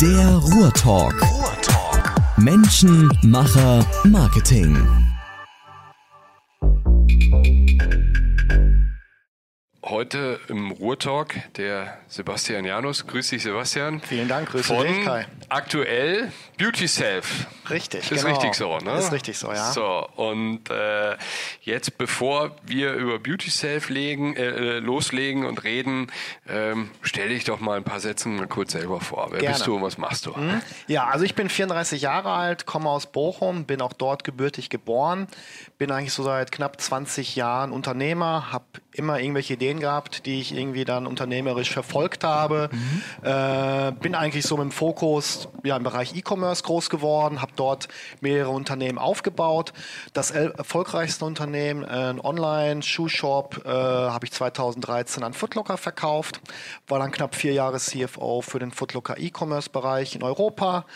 Der Ruhrtalk. Ruhrtalk. Menschen, Macher, Marketing. Heute im Ruhrtalk der Sebastian Janus. Grüß dich, Sebastian. Vielen Dank, grüß Von dich, Kai. aktuell Beauty Self. Richtig, Ist genau. richtig so, ne? Ist richtig so, ja. So, und äh, jetzt, bevor wir über Beauty Self legen, äh, loslegen und reden, ähm, stell dich doch mal ein paar Sätze mal kurz selber vor. Wer Gerne. bist du und was machst du? Ja, also ich bin 34 Jahre alt, komme aus Bochum, bin auch dort gebürtig geboren, bin eigentlich so seit knapp 20 Jahren Unternehmer, habe immer irgendwelche Ideen gehabt, die ich irgendwie dann unternehmerisch verfolgt habe. Äh, bin eigentlich so mit dem Fokus ja, im Bereich E-Commerce groß geworden, habe dort mehrere Unternehmen aufgebaut. Das erfolgreichste Unternehmen, äh, ein Online-Schuhshop, äh, habe ich 2013 an Footlocker verkauft, war dann knapp vier Jahre CFO für den Footlocker E-Commerce-Bereich in Europa.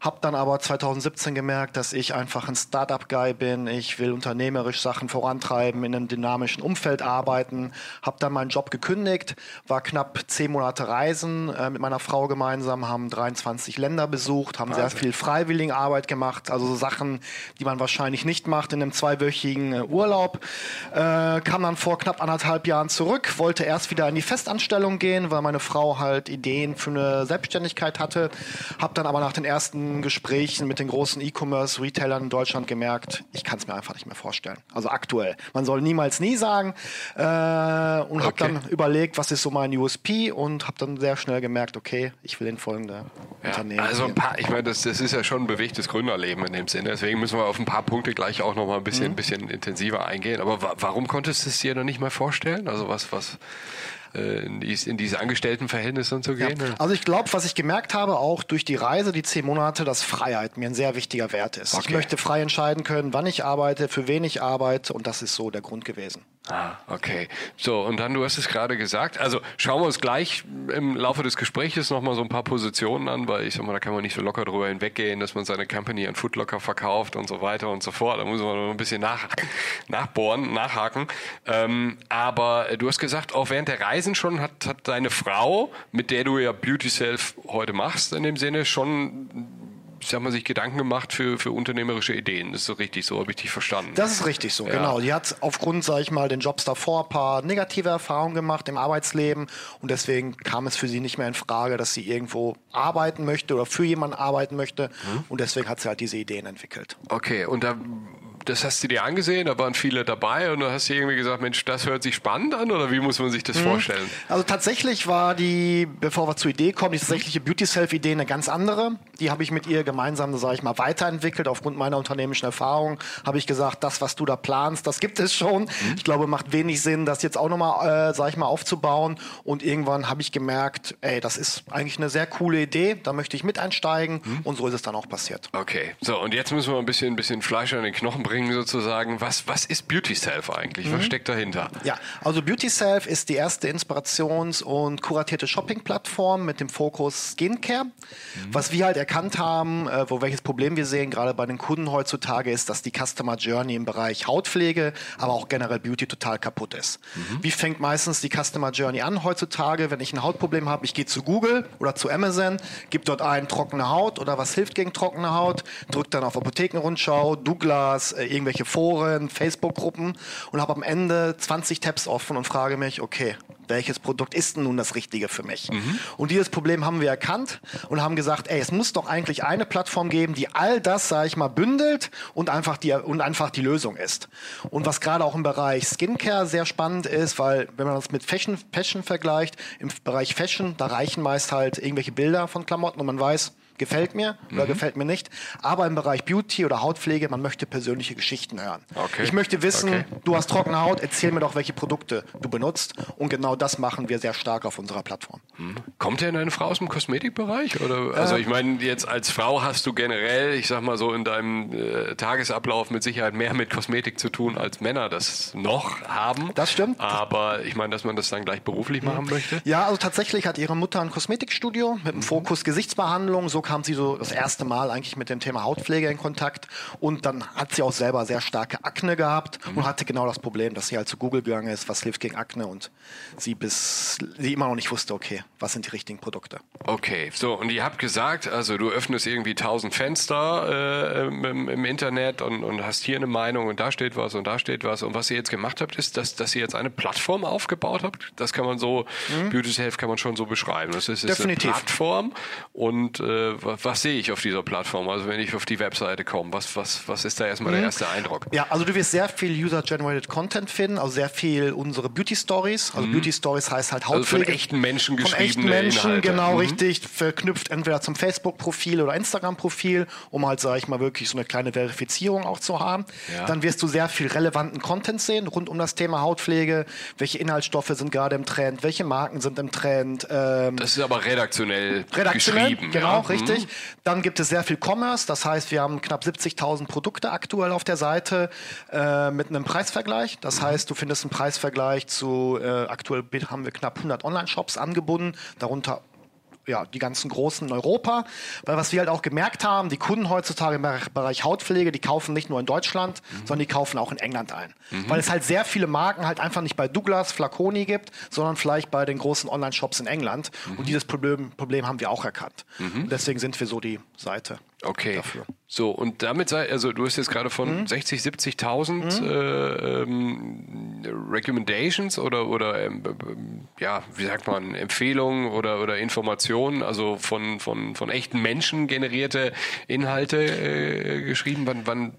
Hab dann aber 2017 gemerkt, dass ich einfach ein Startup-Guy bin. Ich will unternehmerisch Sachen vorantreiben, in einem dynamischen Umfeld arbeiten. Hab dann meinen Job gekündigt, war knapp zehn Monate reisen äh, mit meiner Frau gemeinsam, haben 23 Länder besucht, haben sehr viel Freiwilligenarbeit gemacht, also so Sachen, die man wahrscheinlich nicht macht in einem zweiwöchigen äh, Urlaub. Äh, kam dann vor knapp anderthalb Jahren zurück, wollte erst wieder in die Festanstellung gehen, weil meine Frau halt Ideen für eine Selbstständigkeit hatte. Hab dann aber nach den ersten Gesprächen mit den großen E-Commerce-Retailern in Deutschland gemerkt, ich kann es mir einfach nicht mehr vorstellen. Also aktuell. Man soll niemals nie sagen. Äh, und habe Okay. dann überlegt, was ist so mein USP und habe dann sehr schnell gemerkt, okay, ich will in folgende Ja, Unternehmen. also ein paar, ich meine, das, das ist ja schon ein bewegtes Gründerleben in dem Sinne. Deswegen müssen wir auf ein paar Punkte gleich auch noch mal ein bisschen, Mhm. bisschen intensiver eingehen. Aber wa warum konntest du es dir noch nicht mal vorstellen? Also was, was äh, in, dies, in diese Angestelltenverhältnisse und so Ja. gehen? Also ich glaube, was ich gemerkt habe, auch durch die Reise, die zehn Monate, dass Freiheit mir ein sehr wichtiger Wert ist. Ich Okay. möchte frei entscheiden können, wann ich arbeite, für wen ich arbeite und das ist so der Grund gewesen. Ah, okay. So, und dann, du hast es gerade gesagt, also schauen wir uns gleich im Laufe des Gesprächs nochmal so ein paar Positionen an, weil ich sag mal, da kann man nicht so locker drüber hinweggehen, dass man seine Company an Footlocker verkauft und so weiter und so fort. Da muss man noch ein bisschen nach, nachbohren, nachhaken. Ähm, aber du hast gesagt, auch während der Reisen schon hat, hat deine Frau, mit der du ja Beauty Self heute machst, in dem Sinne schon sag mal, sich Gedanken gemacht für, für unternehmerische Ideen. Das ist so richtig, so habe ich dich verstanden. Das ist richtig so, Ja. genau. Die hat aufgrund, sage ich mal, den Jobs davor ein paar negative Erfahrungen gemacht im Arbeitsleben und deswegen kam es für sie nicht mehr in Frage, dass sie irgendwo arbeiten möchte oder für jemanden arbeiten möchte Mhm. und deswegen hat sie halt diese Ideen entwickelt. Okay, und da, das hast du dir angesehen, da waren viele dabei und da hast du irgendwie gesagt, Mensch, das hört sich spannend an oder wie muss man sich das vorstellen? Also tatsächlich war die, bevor wir zur Idee kommen, die tatsächliche Beauty Self-Idee eine ganz andere. Die habe ich mit ihr gemeinsam, sage ich mal, weiterentwickelt. Aufgrund meiner unternehmerischen Erfahrung habe ich gesagt, das, was du da planst, das gibt es schon. Ich glaube, macht wenig Sinn, das jetzt auch nochmal, äh, sage ich mal, aufzubauen. Und irgendwann habe ich gemerkt, ey, das ist eigentlich eine sehr coole Idee. Da möchte ich mit einsteigen. Und so ist es dann auch passiert. Okay, so und jetzt müssen wir ein bisschen, ein bisschen Fleisch an den Knochen bringen sozusagen. Was, was ist Beauty Self eigentlich? Was steckt dahinter? Ja, also Beauty Self ist die erste Inspirations- und kuratierte Shopping-Plattform mit dem Fokus Skincare. Was wir halt erkannt haben, äh, wo welches Problem wir sehen, gerade bei den Kunden heutzutage, ist, dass die Customer Journey im Bereich Hautpflege, aber auch generell Beauty total kaputt ist. Wie fängt meistens die Customer Journey an heutzutage, wenn ich ein Hautproblem habe? Ich gehe zu Google oder zu Amazon, gebe dort ein trockene Haut oder was hilft gegen trockene Haut, drücke dann auf Apothekenrundschau, Douglas, äh, irgendwelche Foren, Facebook-Gruppen und habe am Ende 20 Tabs offen und frage mich, okay, welches Produkt ist denn nun das Richtige für mich? Und dieses Problem haben wir erkannt und haben gesagt, ey, es muss doch eigentlich eine Plattform geben, die all das, sage ich mal, bündelt und einfach die und einfach die Lösung ist. Und was gerade auch im Bereich Skincare sehr spannend ist, weil wenn man das mit Fashion, Fashion vergleicht, im Bereich Fashion, da reichen meist halt irgendwelche Bilder von Klamotten und man weiß, gefällt mir oder Mhm. gefällt mir nicht. Aber im Bereich Beauty oder Hautpflege, man möchte persönliche Geschichten hören. Okay. Ich möchte wissen, Okay. du hast trockene Haut, erzähl mir doch, welche Produkte du benutzt. Und genau das machen wir sehr stark auf unserer Plattform. Kommt denn deine Frau aus dem Kosmetikbereich? Oder, also ich meine, jetzt als Frau hast du generell, ich sag mal so, in deinem äh, Tagesablauf mit Sicherheit mehr mit Kosmetik zu tun, als Männer das noch haben. Das stimmt. Aber ich meine, dass man das dann gleich beruflich machen möchte. Ja, also tatsächlich hat ihre Mutter ein Kosmetikstudio mit dem Fokus Gesichtsbehandlung. So kam sie so das erste Mal eigentlich mit dem Thema Hautpflege in Kontakt und dann hat sie auch selber sehr starke Akne gehabt mhm. und hatte genau das Problem, dass sie halt zu Google gegangen ist, was hilft gegen Akne und sie bis sie immer noch nicht wusste, okay, was sind die richtigen Produkte. Okay, so und ihr habt gesagt, also du öffnest irgendwie tausend Fenster äh, im, im, Internet und, und hast hier eine Meinung und da steht was und da steht was und was ihr jetzt gemacht habt, ist, dass, dass ihr jetzt eine Plattform aufgebaut habt. Das kann man so, mhm. Beauty Health kann man schon so beschreiben. Das ist, ist eine Plattform und äh, was, was, sehe ich auf dieser Plattform? Also wenn ich auf die Webseite komme, was, was, was ist da erstmal mhm. der erste Eindruck? Ja, also du wirst sehr viel User-Generated Content finden, also sehr viel unsere Beauty Stories. Also mhm. Beauty Stories heißt halt Hautpflege. Also von echten Menschen geschriebene Von echten Menschen, Inhalte. genau, mhm. richtig. Verknüpft entweder zum Facebook-Profil oder Instagram-Profil, um halt, sage ich mal, wirklich so eine kleine Verifizierung auch zu haben. Ja. Dann wirst du sehr viel relevanten Content sehen rund um das Thema Hautpflege. Welche Inhaltsstoffe sind gerade im Trend? Welche Marken sind im Trend? Ähm, das ist aber redaktionell, redaktionell geschrieben. Genau, ja. richtig. Mhm. Dann gibt es sehr viel Commerce. Das heißt, wir haben knapp 70.000 Produkte aktuell auf der Seite äh, mit einem Preisvergleich. Das mhm. heißt, du findest einen Preisvergleich zu, äh, aktuell haben wir knapp 100 Online-Shops angebunden, darunter ja, die ganzen Großen in Europa. Weil was wir halt auch gemerkt haben, die Kunden heutzutage im Bereich Hautpflege, die kaufen nicht nur in Deutschland, mhm. sondern die kaufen auch in England ein. Mhm. Weil es halt sehr viele Marken halt einfach nicht bei Douglas, Flaconi gibt, sondern vielleicht bei den großen Online-Shops in England. Mhm. Und dieses Problem, Problem haben wir auch erkannt. Mhm. Und deswegen sind wir so die Seite. Okay. Dafür. So, und damit sei, also du hast jetzt gerade von mhm. 60, 70.000 mhm. äh, ähm, Recommendations oder, oder ähm, ja, wie sagt man, Empfehlungen oder, oder Informationen, also von, von, von echten Menschen generierte Inhalte äh, geschrieben. Wann, wann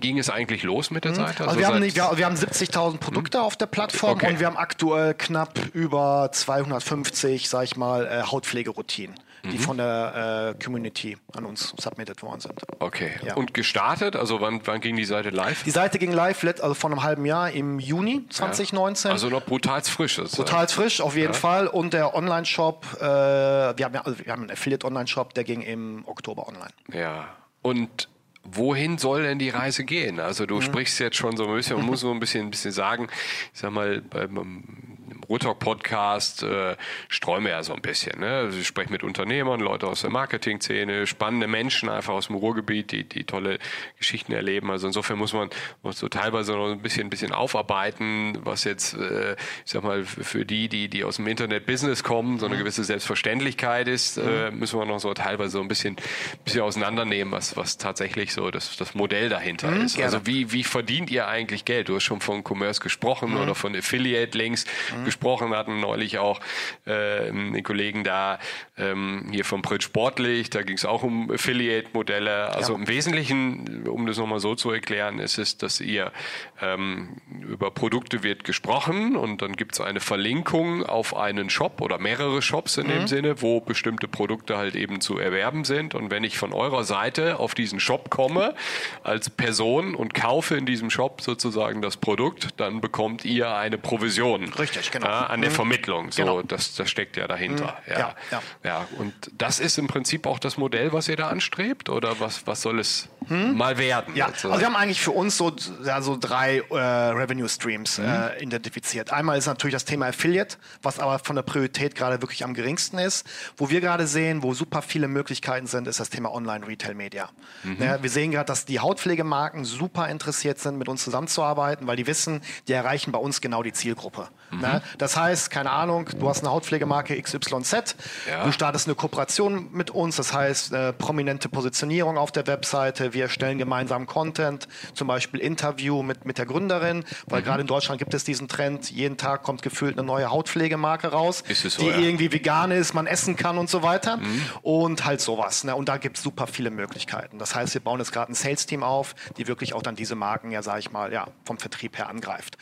ging es eigentlich los mit der mhm. Seite? Also, also wir, haben wir, wir haben 70.000 Produkte mhm. auf der Plattform okay. und wir haben aktuell knapp über 250, sag ich mal, äh, Hautpflegeroutinen die mhm. von der äh, Community an uns submitted worden sind. Okay. Ja. Und gestartet? Also wann, wann ging die Seite live? Die Seite ging live also vor einem halben Jahr im Juni 2019. Ja. Also noch brutal frisch. Ist, brutal frisch, auf jeden ja. Fall. Und der Online-Shop, äh, wir, haben ja, also wir haben einen Affiliate-Online-Shop, der ging im Oktober online. Ja. Und wohin soll denn die Reise gehen? Also du mhm. sprichst jetzt schon so ein bisschen, man muss so ein bisschen, ein bisschen sagen, ich sag mal, beim Ruhrtalk-Podcast äh, streuen wir ja so ein bisschen. Ne? Also ich spreche mit Unternehmern, Leute aus der Marketing-Szene, spannende Menschen einfach aus dem Ruhrgebiet, die, die tolle Geschichten erleben. Also insofern muss man muss so teilweise noch ein bisschen, ein bisschen aufarbeiten, was jetzt, äh, ich sag mal, für die, die, die aus dem Internet-Business kommen, so eine mhm. gewisse Selbstverständlichkeit ist, äh, mhm. müssen wir noch so teilweise so ein bisschen, bisschen auseinandernehmen, was, was tatsächlich so das, das Modell dahinter mhm, ist. Gerne. Also wie, wie verdient ihr eigentlich Geld? Du hast schon von Commerce gesprochen mhm. oder von Affiliate-Links mhm. Gesprochen gesprochen hatten, neulich auch äh, den Kollegen da ähm, hier vom Brit Sportlich, da ging es auch um Affiliate-Modelle. Also ja. im Wesentlichen, um das nochmal so zu erklären, ist es, dass ihr ähm, über Produkte wird gesprochen und dann gibt es eine Verlinkung auf einen Shop oder mehrere Shops in mhm. dem Sinne, wo bestimmte Produkte halt eben zu erwerben sind. Und wenn ich von eurer Seite auf diesen Shop komme als Person und kaufe in diesem Shop sozusagen das Produkt, dann bekommt ihr eine Provision. Richtig, genau ja, an der mhm. Vermittlung. So, genau. das, das steckt ja dahinter. Mhm. Ja, ja, ja. ja, und das ist im Prinzip auch das Modell, was ihr da anstrebt, oder was, was soll es hm? mal werden? Ja, also wir haben eigentlich für uns so, ja, so drei äh, Revenue Streams mhm. äh, identifiziert. Einmal ist natürlich das Thema Affiliate, was aber von der Priorität gerade wirklich am geringsten ist. Wo wir gerade sehen, wo super viele Möglichkeiten sind, ist das Thema Online Retail Media. Mhm. Ja, wir sehen gerade, dass die Hautpflegemarken super interessiert sind, mit uns zusammenzuarbeiten, weil die wissen, die erreichen bei uns genau die Zielgruppe. Mhm. Ne? Das heißt, keine Ahnung, du hast eine Hautpflegemarke XYZ, ja. du startest eine Kooperation mit uns, das heißt äh, prominente Positionierung auf der Webseite, wir stellen gemeinsam Content, zum Beispiel Interview mit, mit der Gründerin, weil mhm. gerade in Deutschland gibt es diesen Trend, jeden Tag kommt gefühlt eine neue Hautpflegemarke raus, so, die ja. irgendwie vegan ist, man essen kann und so weiter mhm. und halt sowas. Ne? Und da gibt es super viele Möglichkeiten. Das heißt, wir bauen jetzt gerade ein Sales-Team auf, die wirklich auch dann diese Marken ja, sage ich mal, ja, vom Vertrieb her angreift.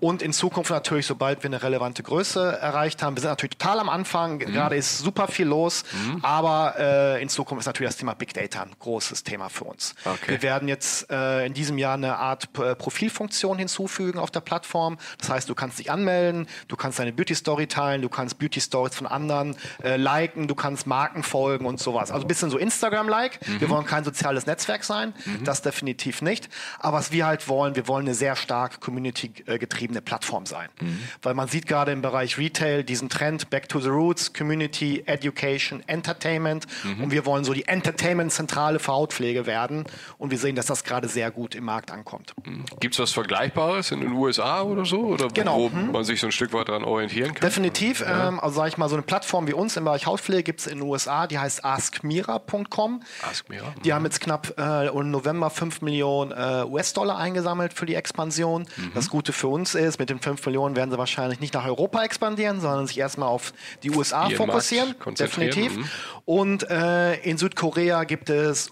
Und in Zukunft natürlich, sobald wir eine relevante Größe erreicht haben. Wir sind natürlich total am Anfang, mhm. gerade ist super viel los, mhm. aber äh, in Zukunft ist natürlich das Thema Big Data ein großes Thema für uns. Okay. Wir werden jetzt äh, in diesem Jahr eine Art äh, Profilfunktion hinzufügen auf der Plattform. Das heißt, du kannst dich anmelden, du kannst deine Beauty Story teilen, du kannst Beauty Stories von anderen äh, liken, du kannst Marken folgen und sowas. Also ein bisschen so Instagram-like. Mhm. Wir wollen kein soziales Netzwerk sein, mhm. das definitiv nicht. Aber was wir halt wollen, wir wollen eine sehr stark community-getriebene Plattform sein. Mhm. Weil man sieht gerade im Bereich Retail diesen Trend Back to the Roots, Community, Education, Entertainment. Mhm. Und wir wollen so die Entertainment-Zentrale für Hautpflege werden. Und wir sehen, dass das gerade sehr gut im Markt ankommt. Mhm. Gibt es was Vergleichbares in den USA oder so? Oder genau. wo mhm. man sich so ein Stück weit daran orientieren kann? Definitiv. Ja. Ähm, also sage ich mal, so eine Plattform wie uns im Bereich Hautpflege gibt es in den USA, die heißt askmira.com. Askmira. Die haben jetzt knapp äh, im November 5 Millionen äh, US-Dollar eingesammelt für die Expansion. Mhm. Das Gute für uns ist, mit den 5 Millionen werden sie wahrscheinlich nicht nach Europa expandieren, sondern sich erstmal auf die USA Ihren fokussieren. Definitiv. Mhm. Und äh, in Südkorea gibt es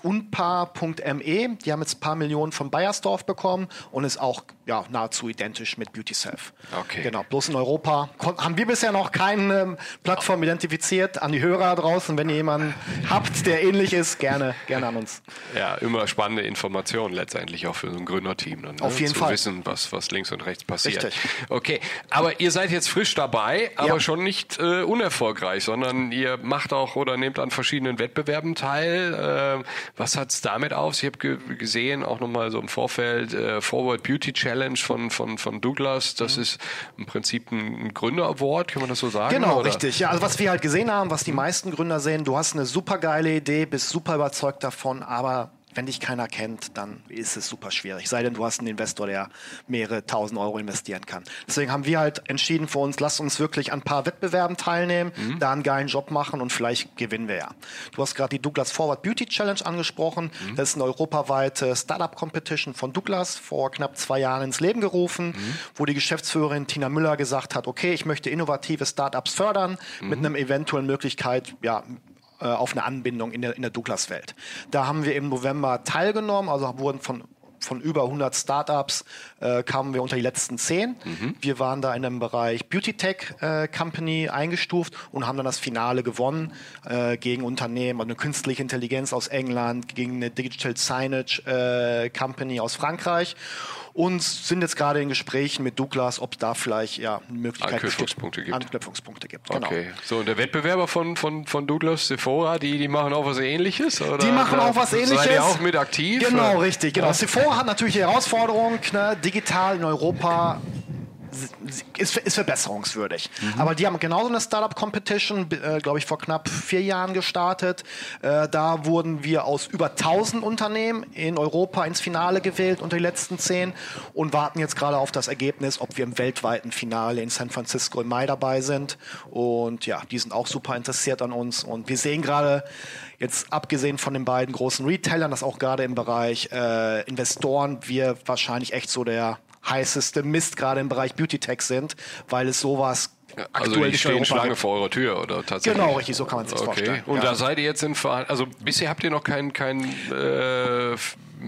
unpa.me. Die haben jetzt ein paar Millionen von Bayersdorf bekommen und ist auch ja, nahezu identisch mit BeautySelf. Okay. Genau. Bloß in Europa haben wir bisher noch keine ähm, Plattform identifiziert. An die Hörer draußen, wenn ihr jemanden habt, der ähnlich ist, gerne, gerne an uns. Ja, immer spannende Informationen letztendlich auch für so ein Gründerteam. Dann, ne? Auf jeden Zu Fall. wissen, was, was links und rechts passiert. Richtig. Okay, aber ihr seid jetzt frisch dabei, aber Ja. schon nicht äh, unerfolgreich, sondern ihr macht auch oder nehmt an verschiedenen Wettbewerben teil. Äh, was hat's damit auf? Ich habe ge gesehen, auch nochmal so im Vorfeld, äh, Forward Beauty Challenge von, von, von Douglas. Das ist im Prinzip ein Gründer-Award, kann man das so sagen? Genau, oder? richtig. Ja, also was wir halt gesehen haben, was die meisten Gründer sehen, du hast eine super geile Idee, bist super überzeugt davon, aber wenn dich keiner kennt, dann ist es super schwierig. Sei denn, du hast einen Investor, der mehrere tausend Euro investieren kann. Deswegen haben wir halt entschieden für uns, lass uns wirklich an ein paar Wettbewerben teilnehmen, da einen geilen Job machen und vielleicht gewinnen wir ja. Du hast gerade die Douglas Forward Beauty Challenge angesprochen. Das ist eine europaweite Startup Competition von Douglas vor knapp zwei Jahren ins Leben gerufen, wo die Geschäftsführerin Tina Müller gesagt hat, okay, ich möchte innovative Startups fördern mit einer eventuellen Möglichkeit, ja, äh, auf eine Anbindung in der, in der Douglas-Welt. Da haben wir im November teilgenommen, also wurden von von über 100 Startups äh, kamen wir unter die letzten 10. Wir waren da in einem Bereich Beauty Tech äh, Company eingestuft und haben dann das Finale gewonnen äh, gegen Unternehmen, also eine künstliche Intelligenz aus England, gegen eine Digital Signage äh, Company aus Frankreich und sind jetzt gerade in Gesprächen mit Douglas, ob es da vielleicht ja eine Möglichkeit Anknüpfungspunkte gibt. Anknüpfungspunkte gibt. Genau. Okay, so und der Wettbewerber von, von, von Douglas Sephora, die, die machen auch was ähnliches? Oder? Die machen auch was ähnliches. Seid ihr auch mit aktiv? Genau, oder? richtig. Genau. Sephora hat natürlich die Herausforderung, ne, digital in Europa ist, ist verbesserungswürdig. Mhm. Aber die haben genauso eine Startup Competition, äh, glaube ich, vor knapp vier Jahren gestartet. Äh, da wurden wir aus über 1000 Unternehmen in Europa ins Finale gewählt unter die letzten zehn und warten jetzt gerade auf das Ergebnis, ob wir im weltweiten Finale in San Francisco im Mai dabei sind. Und ja, die sind auch super interessiert an uns. Und wir sehen gerade, jetzt abgesehen von den beiden großen Retailern, dass auch gerade im Bereich äh, Investoren wir wahrscheinlich echt so der heißeste Mist gerade im Bereich Beauty Tech sind, weil es sowas Also aktuell die stehen Schlange vor eurer Tür oder tatsächlich? Genau, richtig, so kann man sich okay. vorstellen. Und ja. da seid ihr jetzt in Verhandlungen, also bisher habt ihr noch kein, kein äh,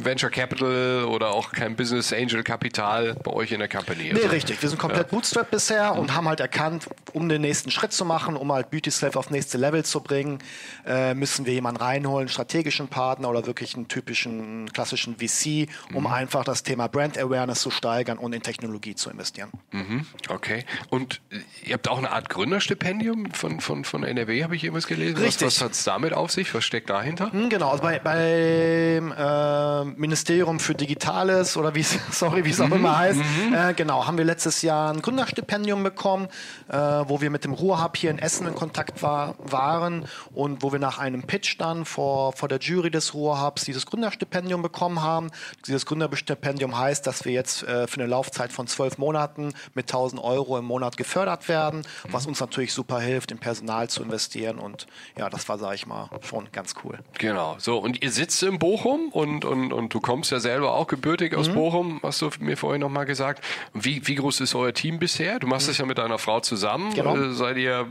Venture Capital oder auch kein Business Angel Kapital bei euch in der Company. Nee, Also- richtig. Wir sind komplett Bootstrap bisher und haben halt erkannt, um den nächsten Schritt zu machen, um halt Beauty Self auf nächste Level zu bringen, äh, müssen wir jemanden reinholen, einen strategischen Partner oder wirklich einen typischen klassischen VC, um einfach das Thema Brand Awareness zu steigern und in Technologie zu investieren. Mhm, Okay. Und ihr habt auch eine Art Gründerstipendium von, von, von NRW, habe ich irgendwas gelesen. Richtig. Was, was hat es damit auf sich? Was steckt dahinter? Hm, Genau, also bei, beim äh, Ministerium für Digitales oder wie es, sorry, wie es auch immer heißt, äh, genau, haben wir letztes Jahr ein Gründerstipendium bekommen, äh, wo wir mit dem Ruhrhub hier in Essen in Kontakt war, waren und wo wir nach einem Pitch dann vor, vor der Jury des Ruhrhubs dieses Gründerstipendium bekommen haben. Dieses Gründerstipendium heißt, dass wir jetzt äh, für eine Laufzeit von zwölf Monaten mit 1000 Euro im Monat gefördert werden, was uns natürlich super hilft, in Personal zu investieren und ja, das war, sage ich mal, schon ganz cool. Genau. So, und ihr sitzt in Bochum und, und, und du kommst ja selber auch gebürtig Mhm. aus Bochum, hast du mir vorhin nochmal gesagt. Wie, wie groß ist euer Team bisher? Du machst das ja mit deiner Frau zusammen. Genau. Äh, Seid ihr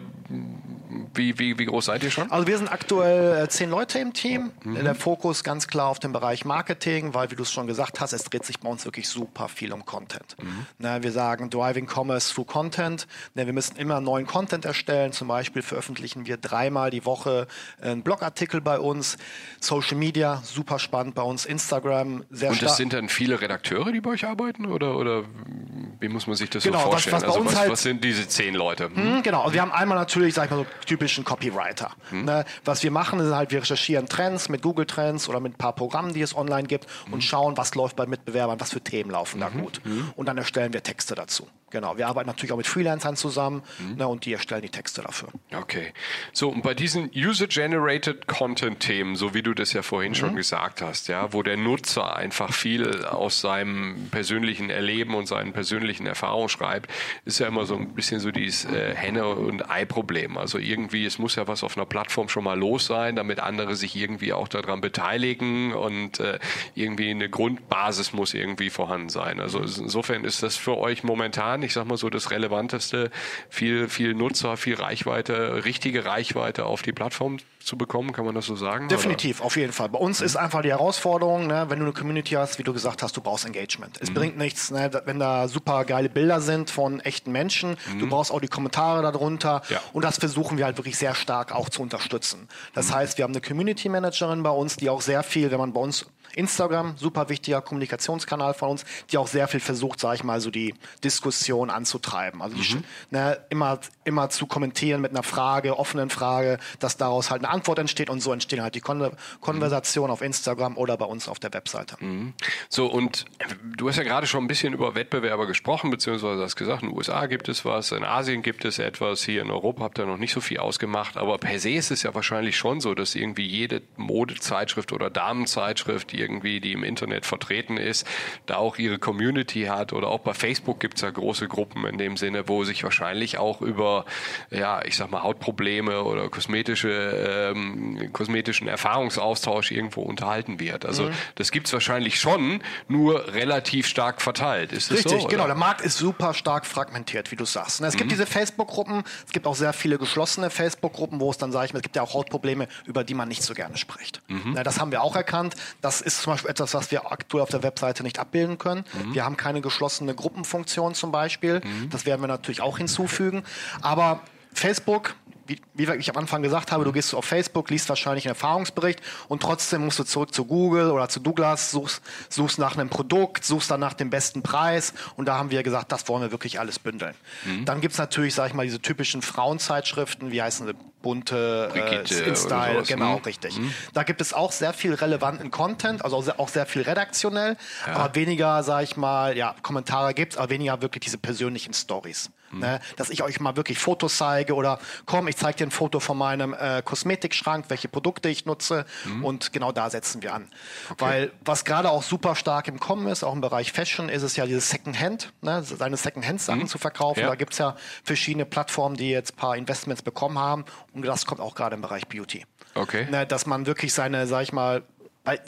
wie, wie, wie groß seid ihr schon? Also wir sind aktuell äh, zehn Leute im Team. Mhm. Der Fokus ganz klar auf dem Bereich Marketing, weil wie du es schon gesagt hast, es dreht sich bei uns wirklich super viel um Content. Mhm. Na, wir sagen Driving Commerce through Content. Na, wir müssen immer neuen Content erstellen. Zum Beispiel veröffentlichen wir dreimal die Woche einen Blogartikel bei uns. Social Media, super spannend bei uns. Instagram, sehr Und das sind dann viele Redakteure, die bei euch arbeiten? Oder, oder wie muss man sich das genau, so vorstellen? Was, was, also was, halt, was, sind diese zehn Leute? Hm? Genau, also wir haben einmal natürlich, sag ich mal, so typischen Copywriter. Hm. Ne? Was wir machen, ist halt, wir recherchieren Trends mit Google Trends oder mit ein paar Programmen, die es online gibt hm. und schauen, was läuft bei Mitbewerbern, was für Themen laufen da mhm. gut. Hm. Und dann erstellen wir Texte dazu. Genau, wir arbeiten natürlich auch mit Freelancern zusammen mhm. ne, und die erstellen die Texte dafür. Okay. So, und bei diesen User-Generated Content-Themen, so wie du das ja vorhin mhm. schon gesagt hast, ja, wo der Nutzer einfach viel aus seinem persönlichen Erleben und seinen persönlichen Erfahrungen schreibt, ist ja immer so ein bisschen so dieses äh, Henne- und Ei-Problem. Also irgendwie, es muss ja was auf einer Plattform schon mal los sein, damit andere sich irgendwie auch daran beteiligen und äh, irgendwie eine Grundbasis muss irgendwie vorhanden sein. Also insofern ist das für euch momentan ich sag mal so, das Relevanteste, viel, viel Nutzer, viel Reichweite, richtige Reichweite auf die Plattform zu bekommen, kann man das so sagen? Definitiv, oder? auf jeden Fall. Bei uns ist einfach die Herausforderung, ne, wenn du eine Community hast, wie du gesagt hast, du brauchst Engagement. Es mhm. bringt nichts, ne, wenn da super geile Bilder sind von echten Menschen. Mhm. Du brauchst auch die Kommentare darunter. Ja. Und das versuchen wir halt wirklich sehr stark auch zu unterstützen. Das mhm. heißt, wir haben eine Community Managerin bei uns, die auch sehr viel, wenn man bei uns Instagram, super wichtiger Kommunikationskanal von uns, die auch sehr viel versucht, sage ich mal, so die Diskussion anzutreiben. Also mhm. ne, immer, immer zu kommentieren mit einer Frage, offenen Frage, dass daraus halt eine Antwort entsteht und so entstehen halt die Kon Konversationen mhm. auf Instagram oder bei uns auf der Webseite. Mhm. So, und du hast ja gerade schon ein bisschen über Wettbewerber gesprochen, beziehungsweise hast gesagt, in den USA gibt es was, in Asien gibt es etwas, hier in Europa habt ihr noch nicht so viel ausgemacht, aber per se ist es ja wahrscheinlich schon so, dass irgendwie jede Modezeitschrift oder Damenzeitschrift, die irgendwie, die im Internet vertreten ist, da auch ihre Community hat oder auch bei Facebook gibt es ja große Gruppen in dem Sinne, wo sich wahrscheinlich auch über, ja, ich sag mal, Hautprobleme oder kosmetische, ähm, kosmetischen Erfahrungsaustausch irgendwo unterhalten wird. Also mhm. das gibt es wahrscheinlich schon, nur relativ stark verteilt. Ist das Richtig, so, genau. Der Markt ist super stark fragmentiert, wie du sagst. Es gibt mhm. diese Facebook-Gruppen, es gibt auch sehr viele geschlossene Facebook-Gruppen, wo es dann, sage ich mal, es gibt ja auch Hautprobleme, über die man nicht so gerne spricht. Mhm. Das haben wir auch erkannt. Das ist ist zum Beispiel etwas, was wir aktuell auf der Webseite nicht abbilden können. Mhm. Wir haben keine geschlossene Gruppenfunktion zum Beispiel. Mhm. Das werden wir natürlich auch hinzufügen. Aber Facebook wie, wie ich am Anfang gesagt habe, du gehst auf Facebook, liest wahrscheinlich einen Erfahrungsbericht und trotzdem musst du zurück zu Google oder zu Douglas, suchst, suchst nach einem Produkt, suchst dann nach dem besten Preis und da haben wir gesagt, das wollen wir wirklich alles bündeln. Mhm. Dann gibt's natürlich, sag ich mal, diese typischen Frauenzeitschriften, wie heißen sie, bunte, äh, InStyle, genau, mhm. richtig. Mhm. Da gibt es auch sehr viel relevanten Content, also auch sehr viel redaktionell, ja. aber weniger, sag ich mal, ja, Kommentare gibt's, aber weniger wirklich diese persönlichen Stories. Mhm. Ne? Dass ich euch mal wirklich Fotos zeige oder komm, ich zeige dir ein Foto von meinem äh, Kosmetikschrank, welche Produkte ich nutze mhm. und genau da setzen wir an. Okay. Weil was gerade auch super stark im Kommen ist, auch im Bereich Fashion, ist es ja dieses Secondhand, ne? seine Secondhand-Sachen mhm. zu verkaufen. Ja. Da gibt's ja verschiedene Plattformen, die jetzt paar Investments bekommen haben und das kommt auch gerade im Bereich Beauty. Okay. Ne? Dass man wirklich seine, sag ich mal, weil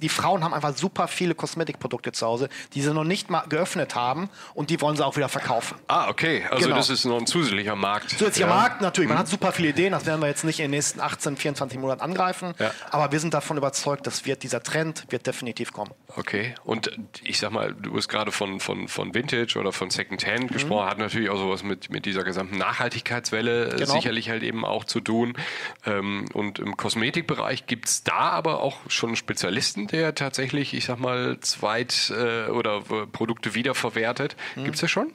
die Frauen haben einfach super viele Kosmetikprodukte zu Hause, die sie noch nicht mal geöffnet haben und die wollen sie auch wieder verkaufen. Ah, okay. Also genau. das ist noch ein zusätzlicher Markt. Zusätzlicher ja. Markt, natürlich. Man mhm. hat super viele Ideen, das werden wir jetzt nicht in den nächsten 18, 24 Monaten angreifen. Ja. Aber wir sind davon überzeugt, dass wird, dieser Trend wird definitiv kommen. Okay. Und ich sag mal, du hast gerade von, von, von Vintage oder von Secondhand mhm. gesprochen, hat natürlich auch sowas mit, mit dieser gesamten Nachhaltigkeitswelle genau. sicherlich halt eben auch zu tun. Ähm, und im Kosmetikbereich gibt es da aber auch schon Spezialisten, der tatsächlich, ich sag mal, Zweit- äh, oder äh, Produkte wiederverwertet. Mhm. Gibt es das schon?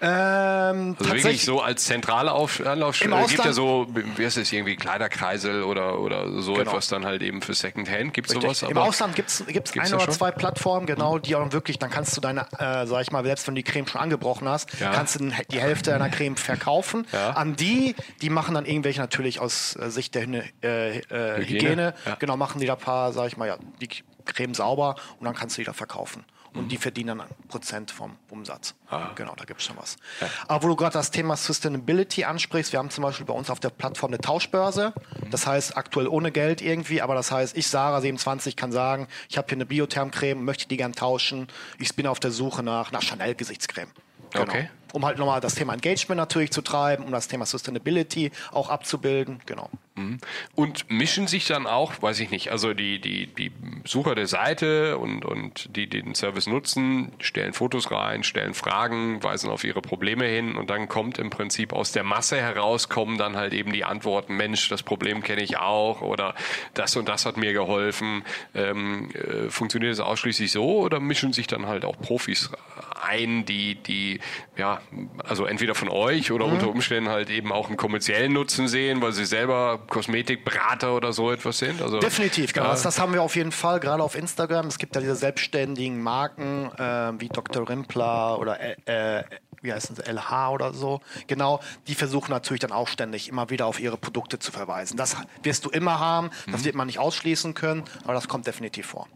Ähm, also wirklich so als zentrale Auf Anlaufstelle. Es gibt ja so, wie heißt es, irgendwie Kleiderkreisel oder, oder so genau. etwas dann halt eben für Secondhand. Gibt es sowas? Im Ausland gibt es ein oder zwei Plattformen, genau, die auch wirklich, dann kannst du deine, äh, sag ich mal, selbst wenn du die Creme schon angebrochen hast, ja. kannst du die Hälfte deiner Creme verkaufen. Ja. An die, die machen dann irgendwelche natürlich aus äh, Sicht der äh, äh, Hygiene, Hygiene ja. genau, machen die da paar, sag ich mal, ja, die Creme sauber und dann kannst du die da verkaufen. Und mhm. die verdienen dann ein Prozent vom Umsatz. Ah. Genau, da gibt es schon was. Ja. Aber wo du gerade das Thema Sustainability ansprichst, wir haben zum Beispiel bei uns auf der Plattform eine Tauschbörse. Mhm. Das heißt, aktuell ohne Geld irgendwie, aber das heißt, ich, Sarah 27, kann sagen, ich habe hier eine Biothermcreme, möchte die gern tauschen. Ich bin auf der Suche nach, nach Chanel-Gesichtscreme. Genau. Okay. Um halt nochmal das Thema Engagement natürlich zu treiben, um das Thema Sustainability auch abzubilden. Genau. Und mischen sich dann auch, weiß ich nicht, also die, die, die Besucher der Seite und, und die, die den Service nutzen, stellen Fotos rein, stellen Fragen, weisen auf ihre Probleme hin und dann kommt im Prinzip aus der Masse heraus, kommen dann halt eben die Antworten, Mensch, das Problem kenne ich auch oder das und das hat mir geholfen. Ähm, äh, funktioniert das ausschließlich so oder mischen sich dann halt auch Profis ein, die, die, ja, also entweder von euch oder unter Umständen halt eben auch einen kommerziellen Nutzen sehen, weil sie selber Kosmetikberater oder so etwas sind? Also, Definitiv, genau. Ja. Das, das haben wir auf jeden Fall, gerade auf Instagram. Es gibt ja diese selbstständigen Marken äh, wie Dr. Rimpler oder äh, äh, wie heißt es, LH oder so. Genau, die versuchen natürlich dann auch ständig immer wieder auf ihre Produkte zu verweisen. Das wirst du immer haben, das wird man nicht ausschließen können, aber das kommt definitiv vor.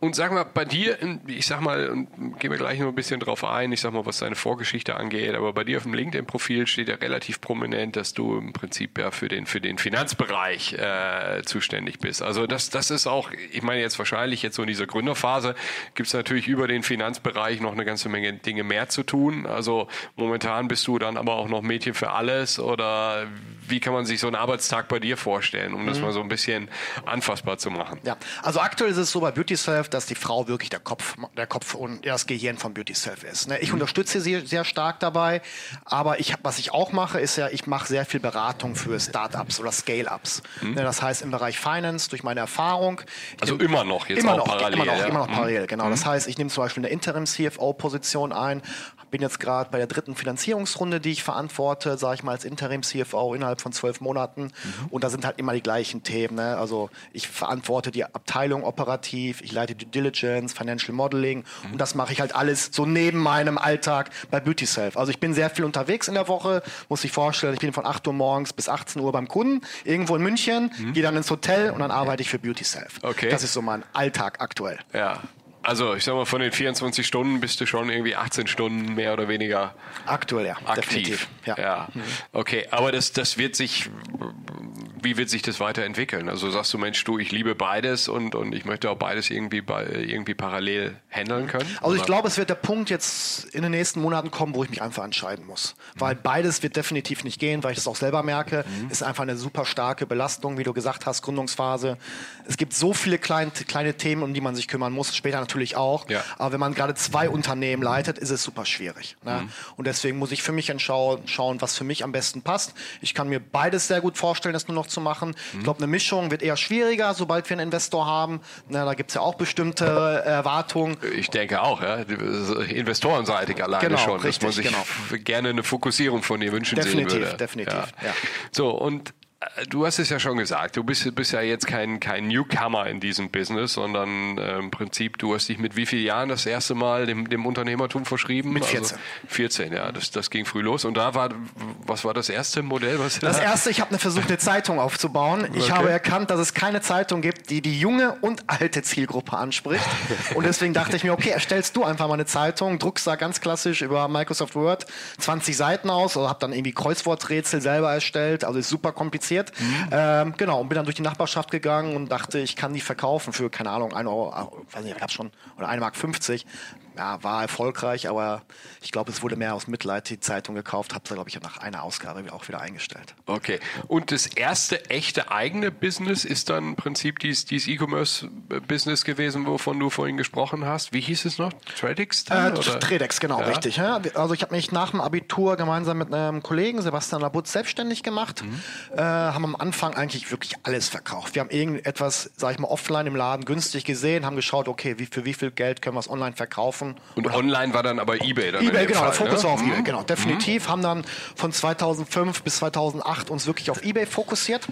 Und sag mal, bei dir, ich sag mal, gehen wir gleich noch ein bisschen drauf ein, ich sag mal, was deine Vorgeschichte angeht, aber bei dir auf dem LinkedIn-Profil steht ja relativ prominent, dass du im Prinzip ja für den, für den Finanzbereich äh, zuständig bist. Also das, das ist auch, ich meine jetzt wahrscheinlich jetzt so in dieser Gründerphase gibt es natürlich über den Finanzbereich noch eine ganze Menge Dinge mehr zu tun. Also momentan bist du dann aber auch noch Mädchen für alles oder wie kann man sich so einen Arbeitstag bei dir vorstellen, um das mal so ein bisschen anfassbar zu machen? Ja, also aktuell ist es so bei Beauty Self, dass die Frau wirklich der Kopf, der Kopf und das Gehirn von Beauty Self ist. Ne? Ich unterstütze sie sehr stark dabei, aber ich, was ich auch mache, ist ja, ich mache sehr viel Beratung für Startups oder Scale-Ups. Ne? Das heißt im Bereich Finance durch meine Erfahrung. Also immer noch jetzt immer noch, parallel, Immer noch, ja? immer noch Mhm. parallel, genau. Das heißt, ich nehme zum Beispiel eine Interim-CFO-Position ein, bin jetzt gerade bei der dritten Finanzierungsrunde, die ich verantworte, sage ich mal als Interim-CFO innerhalb von zwölf Monaten. Und da sind halt immer die gleichen Themen. Ne? Also ich verantworte die Abteilung operativ, ich leite Due Diligence, Financial Modeling und das mache ich halt alles so neben meinem Alltag bei Beauty Self. Also ich bin sehr viel unterwegs in der Woche, muss ich vorstellen, ich bin von 8 Uhr morgens bis 18 Uhr beim Kunden, irgendwo in München, gehe dann ins Hotel und dann arbeite ich für Beauty Self. Okay. Das ist so mein Alltag aktuell. Ja. Also, ich sag mal, von den 24 Stunden bist du schon irgendwie 18 Stunden mehr oder weniger Aktuell, ja. aktiv. Definitiv. Ja. Okay, aber das, das wird sich, wie wird sich das weiterentwickeln? Also sagst du, Mensch, du, ich liebe beides und, und ich möchte auch beides irgendwie, bei, irgendwie parallel handeln können? Also ich Oder? glaube, es wird der Punkt jetzt in den nächsten Monaten kommen, wo ich mich einfach entscheiden muss. Weil beides wird definitiv nicht gehen, weil ich das auch selber merke. Ist einfach eine super starke Belastung, wie du gesagt hast, Gründungsphase. Es gibt so viele kleine, kleine Themen, um die man sich kümmern muss, später natürlich auch. Ja. Aber wenn man gerade zwei Unternehmen leitet, ist es super schwierig. Ne? Und deswegen muss ich für mich entschau- schauen, was für mich am besten passt. Ich kann mir beides sehr gut vorstellen, das nur noch zu machen. Ich glaube, eine Mischung wird eher schwieriger, sobald wir einen Investor haben. Na, da gibt es ja auch bestimmte Erwartungen. Ich denke auch, ja. Investorenseitig alleine Genau, schon, dass richtig, man sich genau. gerne eine Fokussierung von dir wünschen Definitiv, sehen würde. definitiv, ja. So, und äh, du hast es ja schon gesagt, du bist, bist ja jetzt kein, kein Newcomer in diesem Business, sondern äh, im Prinzip, du hast dich mit wie vielen Jahren das erste Mal dem, dem Unternehmertum verschrieben? Mit 14. Also 14, ja, das, das ging früh los. Und da war, was war das erste Modell? Was Das erste, ich habe eine versucht, eine Zeitung aufzubauen. Ich Okay. habe erkannt, dass es keine Zeitung gibt, die die junge und alte Zielgruppe anspricht. Und deswegen dachte ich mir, okay, erstellst du einfach mal eine Zeitung, druckst da ganz klassisch über Microsoft Word 20 Seiten aus oder habe dann irgendwie Kreuzworträtsel selber erstellt. Also ist super kompliziert. Ähm, genau, und bin dann durch die Nachbarschaft gegangen und dachte, ich kann die verkaufen für, keine Ahnung, 1 Euro, äh, weiß nicht, gab's schon, oder 1 Mark 50. Ja, war erfolgreich, aber ich glaube, es wurde mehr aus Mitleid die Zeitung gekauft, habe sie, glaube ich, nach einer Ausgabe auch wieder eingestellt. Okay. Und das erste echte eigene Business ist dann im Prinzip dieses, dieses E-Commerce-Business gewesen, wovon du vorhin gesprochen hast. Wie hieß es noch? Tradex? Äh, dann? Tredex, genau, Ja. richtig. Ja. Also ich habe mich nach dem Abitur gemeinsam mit einem Kollegen, Sebastian Labutz, selbstständig gemacht. Mhm. Äh, haben am Anfang eigentlich wirklich alles verkauft. Wir haben irgendetwas, sag ich mal, offline im Laden günstig gesehen, haben geschaut, okay, wie, für wie viel Geld können wir es online verkaufen. Und online war dann aber eBay dann eBay, genau, Fall, der Fokus ne? war auf eBay, genau, definitiv. Haben dann von 2005 bis 2008 uns wirklich auf eBay fokussiert.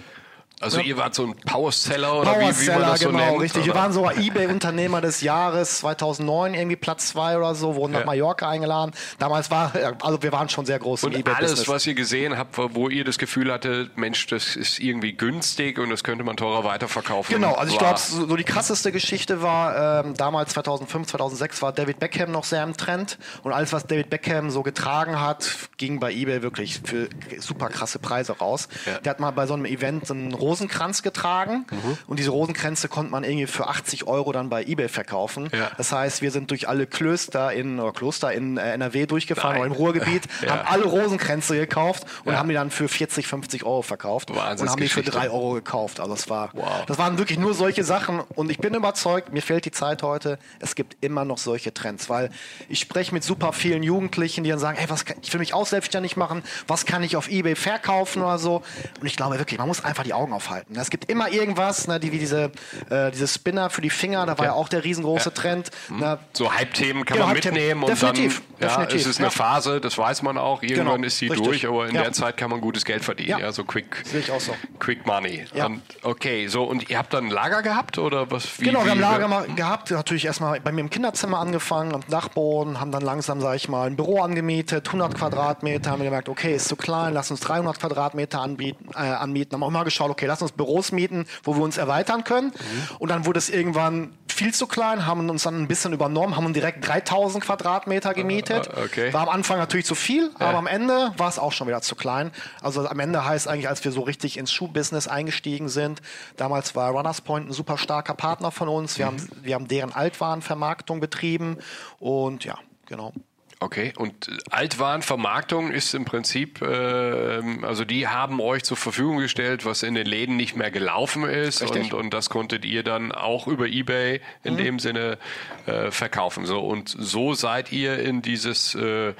Also ihr wart so ein Powerseller oder wie, wie man das so genau, nennt? richtig. Wir waren sogar eBay-Unternehmer des Jahres 2009, irgendwie Platz zwei oder so, wurden Ja. nach Mallorca eingeladen. Damals war, also wir waren schon sehr groß im und eBay-Business. alles, was ihr gesehen habt, wo- ihr das Gefühl hattet, Mensch, das ist irgendwie günstig und das könnte man teurer weiterverkaufen. Genau, also ich glaube, so, die krasseste Geschichte war, ähm, damals 2005, 2006 war David Beckham noch sehr im Trend und alles, was David Beckham so getragen hat, ging bei eBay wirklich für super krasse Preise raus. Ja. Der hat mal bei so einem Event einen Rosenkranz getragen Mhm. und diese Rosenkränze konnte man irgendwie für 80 Euro dann bei Ebay verkaufen. Ja. Das heißt, wir sind durch alle Klöster in, oder Kloster in äh, NRW durchgefahren Nein. oder im Ruhrgebiet, Ja. haben alle Rosenkränze gekauft und Ja. haben die dann für 40, 50 Euro verkauft und haben die für Wahnsinnsgeschichte. 3 Euro gekauft. Also das war, Wow. das waren wirklich nur solche Sachen und ich bin überzeugt, mir fehlt die Zeit heute, es gibt immer noch solche Trends, weil ich spreche mit super vielen Jugendlichen, die dann sagen, hey, was kann, ich will mich auch selbstständig machen, was kann ich auf Ebay verkaufen oder so und ich glaube wirklich, man muss einfach die Augen aufhalten. Es gibt immer irgendwas, ne, die, wie diese, äh, diese Spinner für die Finger, da war ja, auch der riesengroße Trend. Ne, So Hype-Themen kann Genau, man mitnehmen und Definitiv, dann ja, definitiv, es ist eine ja. Phase, das weiß man auch. Irgendwann Genau, ist sie richtig. durch, aber in Ja. der Zeit kann man gutes Geld verdienen. Ja, Ja. so quick, Sehe ich auch so. quick money. Ja. Und, okay, so und ihr habt dann ein Lager gehabt oder was? Wie, Genau, wir haben wie- Lager mal gehabt, natürlich erstmal bei mir im Kinderzimmer angefangen, am Dachboden, haben dann langsam, sag ich mal, ein Büro angemietet, 100 Quadratmeter, haben wir gemerkt, okay, ist zu klein, lass uns 300 Quadratmeter anbieten, äh, anmieten, haben auch mal geschaut, okay, lass uns Büros mieten, wo wir uns erweitern können. Mhm. und dann wurde es irgendwann viel zu klein, haben uns dann ein bisschen übernommen, haben direkt 3000 Quadratmeter gemietet, Äh, okay. war am Anfang natürlich zu viel, aber am Ende war es auch schon wieder zu klein, also am Ende heißt eigentlich, als wir so richtig ins Schuhbusiness eingestiegen sind, damals war Runners Point ein super starker Partner von uns, wir, haben, wir haben deren Altwarenvermarktung betrieben. Und ja, genau. Okay, und äh, Altwarenvermarktung ist im Prinzip, ähm, also die haben euch zur Verfügung gestellt, was in den Läden nicht mehr gelaufen ist Richtig. und, und das konntet ihr dann auch über Ebay in dem Sinne äh, verkaufen. So und so seid ihr in dieses äh,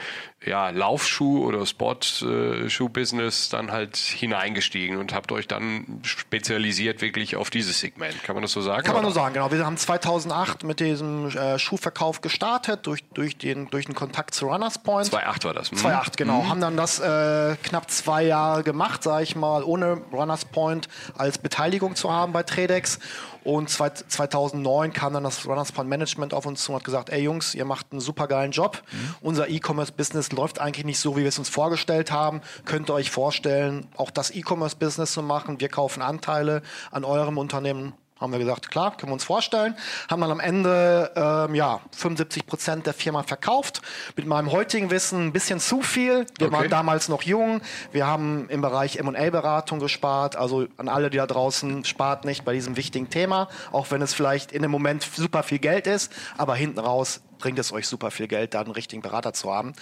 ja, Laufschuh oder Sport-Schuh-Business dann halt hineingestiegen und habt euch dann spezialisiert wirklich auf dieses Segment. Kann man das so sagen? Kann man nur oder? sagen, genau. Wir haben 2008 mit diesem äh, Schuhverkauf gestartet, durch, durch, den, durch den Kontakt zu Runners Point. 2,8 war das. Mhm. 2,8, genau. Haben dann das äh, knapp zwei Jahre gemacht, sage ich mal, ohne Runners Point als Beteiligung zu haben bei Tredex. Und zwei, 2009 kam dann das Runners Point Management auf uns zu und hat gesagt, ey Jungs, ihr macht einen super geilen Job. Unser E-Commerce-Business läuft eigentlich nicht so, wie wir es uns vorgestellt haben. Könnt ihr euch vorstellen, auch das E-Commerce-Business zu machen? Wir kaufen Anteile an eurem Unternehmen haben wir gesagt, klar, können wir uns vorstellen. Haben dann am Ende ähm, ja, 75 Prozent der Firma verkauft. Mit meinem heutigen Wissen ein bisschen zu viel. Wir Okay. waren damals noch jung. Wir haben im Bereich M&A-Beratung gespart. Also an alle, die da draußen, spart nicht bei diesem wichtigen Thema. Auch wenn es vielleicht in dem Moment super viel Geld ist. Aber hinten raus bringt es euch super viel Geld, da einen richtigen Berater zu haben.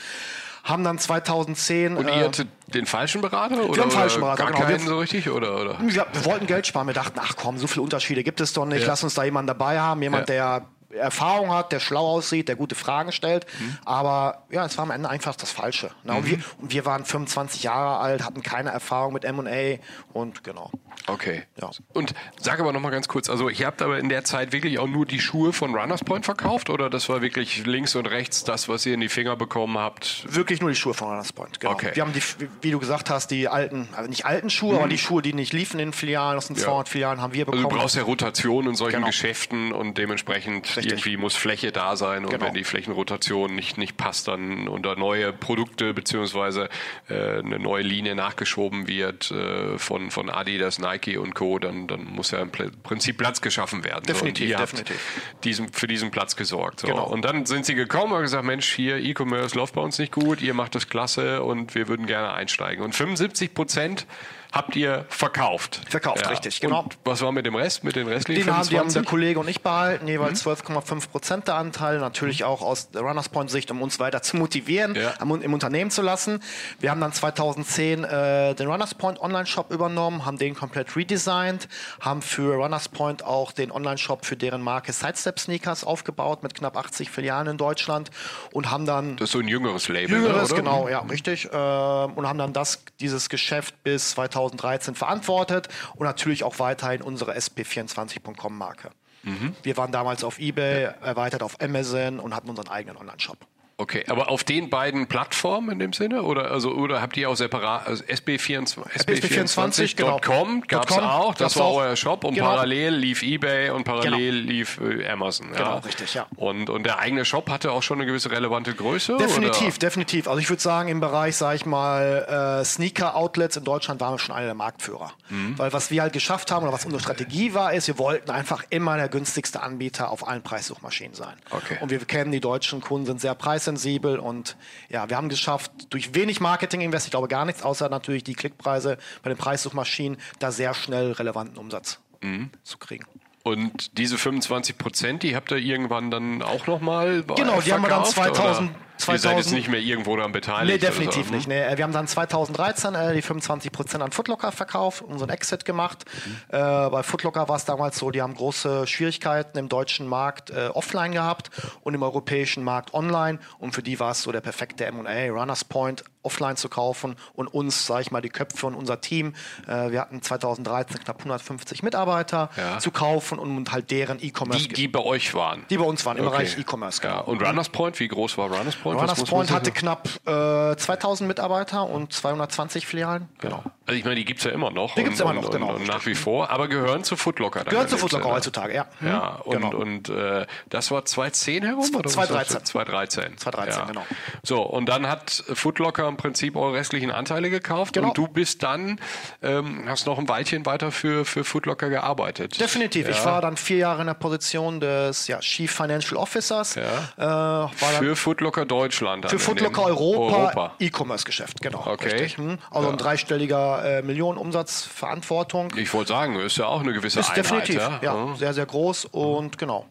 Haben dann 2010... Und äh, ihr hattet den falschen Berater? Oder, haben einen falschen oder Berater, gar genau. keinen Wir- so richtig? Oder, oder? ja, wir wollten Geld sparen. Wir dachten, ach komm, so viele Unterschiede gibt es doch nicht. Ja. Lass uns da jemanden dabei haben, jemand, der Erfahrung hat, der schlau aussieht, der gute Fragen stellt. Mhm. Aber ja, es war am Ende einfach das Falsche. Na, und, wir, und wir waren 25 Jahre alt, hatten keine Erfahrung mit M&A und genau. Okay. Ja. Und sag aber noch mal ganz kurz, also ihr habt aber in der Zeit wirklich auch nur die Schuhe von Runners Point verkauft oder das war wirklich links und rechts das, was ihr in die Finger bekommen habt? Wirklich nur die Schuhe von Runners Point. Genau. Okay. Wir haben die, wie du gesagt hast, die alten, also nicht alten Schuhe, aber die Schuhe, die nicht liefen in den Filialen, aus den Ja. 200 Filialen haben wir Also bekommen. du brauchst ja Rotation in solchen Genau. Geschäften und dementsprechend Richtig. irgendwie muss Fläche da sein und Genau. wenn die Flächenrotation nicht, nicht passt, dann unter neue Produkte beziehungsweise äh, eine neue Linie nachgeschoben wird äh, von, von Adidas, Nike und Co., dann, dann muss ja im Prinzip Platz geschaffen werden. Definitiv, und ihr definitiv. diesen, für diesen Platz gesorgt. So. Genau. Und dann sind sie gekommen und gesagt, Mensch, hier E-Commerce läuft bei uns nicht gut, ihr macht das klasse und wir würden gerne einsteigen. Und 75 Prozent habt ihr verkauft. Verkauft, richtig, genau. Und was war mit dem Rest, mit den restlichen Den haben, die haben der 25? Kollege und ich behalten, jeweils Mhm. 12,5 Prozent der Anteile. Natürlich auch aus der Runners Point Sicht, um uns weiter zu motivieren, Ja. im Unternehmen zu lassen. Wir haben dann 2010 äh, den Runners Point Online-Shop übernommen, haben den komplett redesigned, haben für Runners Point auch den Online-Shop für deren Marke Sidestep Sneakers aufgebaut mit knapp 80 Filialen in Deutschland und haben dann Das ist so ein jüngeres Label, Jüngeres, ne, oder? genau, ja, richtig. Ähm, und haben dann das, dieses Geschäft bis 2013 verantwortet und natürlich auch weiterhin unsere sp24.com-Marke. Mhm. Wir waren damals auf Ebay, erweitert auf Amazon und hatten unseren eigenen Online-Shop. Okay, aber auf den beiden Plattformen in dem Sinne? Oder, also, oder habt ihr auch separat, also SB24, SB24, genau. SB24.com gab es auch, das war auch. euer Shop und Genau. parallel lief Ebay und parallel lief äh, Amazon. Genau, ja. richtig, ja. Und, und der eigene Shop hatte auch schon eine gewisse relevante Größe? Definitiv, Oder? definitiv. Also ich würde sagen, im Bereich, sage ich mal, äh, Sneaker-Outlets in Deutschland waren wir schon einer der Marktführer. Mhm. Weil was wir halt geschafft haben oder was unsere Strategie war, ist, wir wollten einfach immer der günstigste Anbieter auf allen Preissuchmaschinen sein. Okay. Und wir kennen die deutschen Kunden, sind sehr preissensibel und ja, wir haben geschafft, durch wenig Marketing-Invest, ich glaube gar nichts, außer natürlich die Klickpreise bei den Preissuchmaschinen, da sehr schnell relevanten Umsatz Mhm. zu kriegen. Und diese 25 Prozent, die habt ihr irgendwann dann auch nochmal Genau, die haben wir dann 2000 Ihr seid jetzt 2000 nicht mehr irgendwo daran beteiligt? Nee, definitiv so, nicht. Nee, äh, wir haben dann 2013 äh, die 25% an Footlocker verkauft, unseren Exit gemacht. Äh, bei Footlocker war es damals so, die haben große Schwierigkeiten im deutschen Markt äh, offline gehabt und im europäischen Markt online. Und für die war es so der perfekte M&A, Runners Point, offline zu kaufen und uns, sage ich mal, die Köpfe und unser Team. Äh, wir hatten 2013 knapp 150 Mitarbeiter Ja. zu kaufen und halt deren E-Commerce, Die, die bei euch waren? die bei uns waren im Okay. Bereich E-Commerce. Ja. genau. Und Runners Point, wie groß war Runners Point? Was Runners Point hatte knapp äh, 2000 Mitarbeiter und 220 Filialen. Genau. Also ich meine, die gibt's ja immer noch. Die gibt's und, immer noch, und, genau. Und, nach wie vor, aber gehören zu Footlocker. in zu Footlocker heutzutage, ja. Mhm. Ja, und, Genau. und äh, das war 2010 herum? oder was 2013. sagst du? 2013. 2013, genau. So, und dann hat Footlocker im Prinzip eure restlichen Anteile gekauft Genau. und du bist dann, ähm, hast noch ein Weilchen weiter für, für Footlocker gearbeitet. Definitiv. Ja. Ich war dann vier Jahre in der Position des ja, Chief Financial Officers. Ja. Äh, Für Footlocker Deutschland. Dann für Footlocker Europa, Europa. E-Commerce-Geschäft, genau. Okay. Richtig. Hm. Also ein dreistelliger äh, Millionenumsatzverantwortung. Ich wollte sagen, ist ja auch eine gewisse Ist Einheit. definitiv, ja. ja, Mhm. sehr, sehr groß und genau.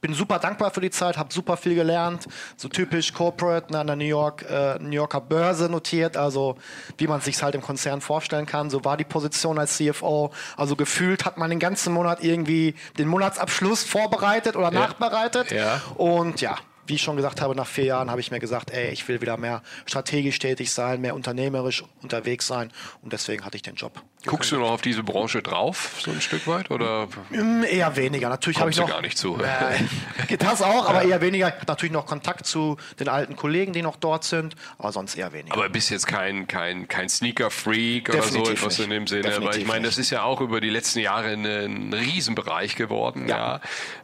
Bin super dankbar für die Zeit, habe super viel gelernt. So typisch Corporate, ne, an der New, York, äh, New Yorker Börse notiert, also wie man sich halt im Konzern vorstellen kann. So war die Position als CFO. Also gefühlt hat man den ganzen Monat irgendwie den Monatsabschluss vorbereitet oder nachbereitet. Ja. Und ja, wie ich schon gesagt habe, nach vier Jahren habe ich mir gesagt, ey, ich will wieder mehr strategisch tätig sein, mehr unternehmerisch unterwegs sein. Und deswegen hatte ich den Job. Guckst du noch auf diese Branche drauf, so ein Stück weit? Oder Mm, Eher weniger. Natürlich habe ich noch. gar nicht zu? Äh, geht das auch, aber eher weniger. Ich habe natürlich noch Kontakt zu den alten Kollegen, die noch dort sind, aber sonst eher weniger. Aber bist jetzt kein, kein, kein Sneaker-Freak oder so Definitiv etwas in dem Sinne. Weil ich Definitiv meine, das ist ja auch über die letzten Jahre ein, ein Riesenbereich geworden. Ja.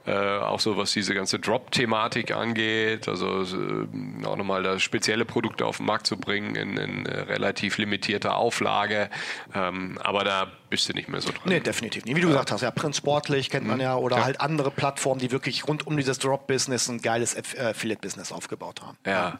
Ja. Äh, auch so was diese ganze Drop-Thematik angeht. Also äh, auch nochmal da spezielle Produkte auf den Markt zu bringen in, in äh, relativ limitierter Auflage. Ähm, aber da bist du nicht mehr so dran. Nee, definitiv nicht. Wie du gesagt hast, ja, Prinz Sportlich kennt man ja oder Mhm. Ja. halt andere Plattformen, die wirklich rund um dieses Drop-Business ein geiles äh, Affiliate-Business aufgebaut haben. Ja.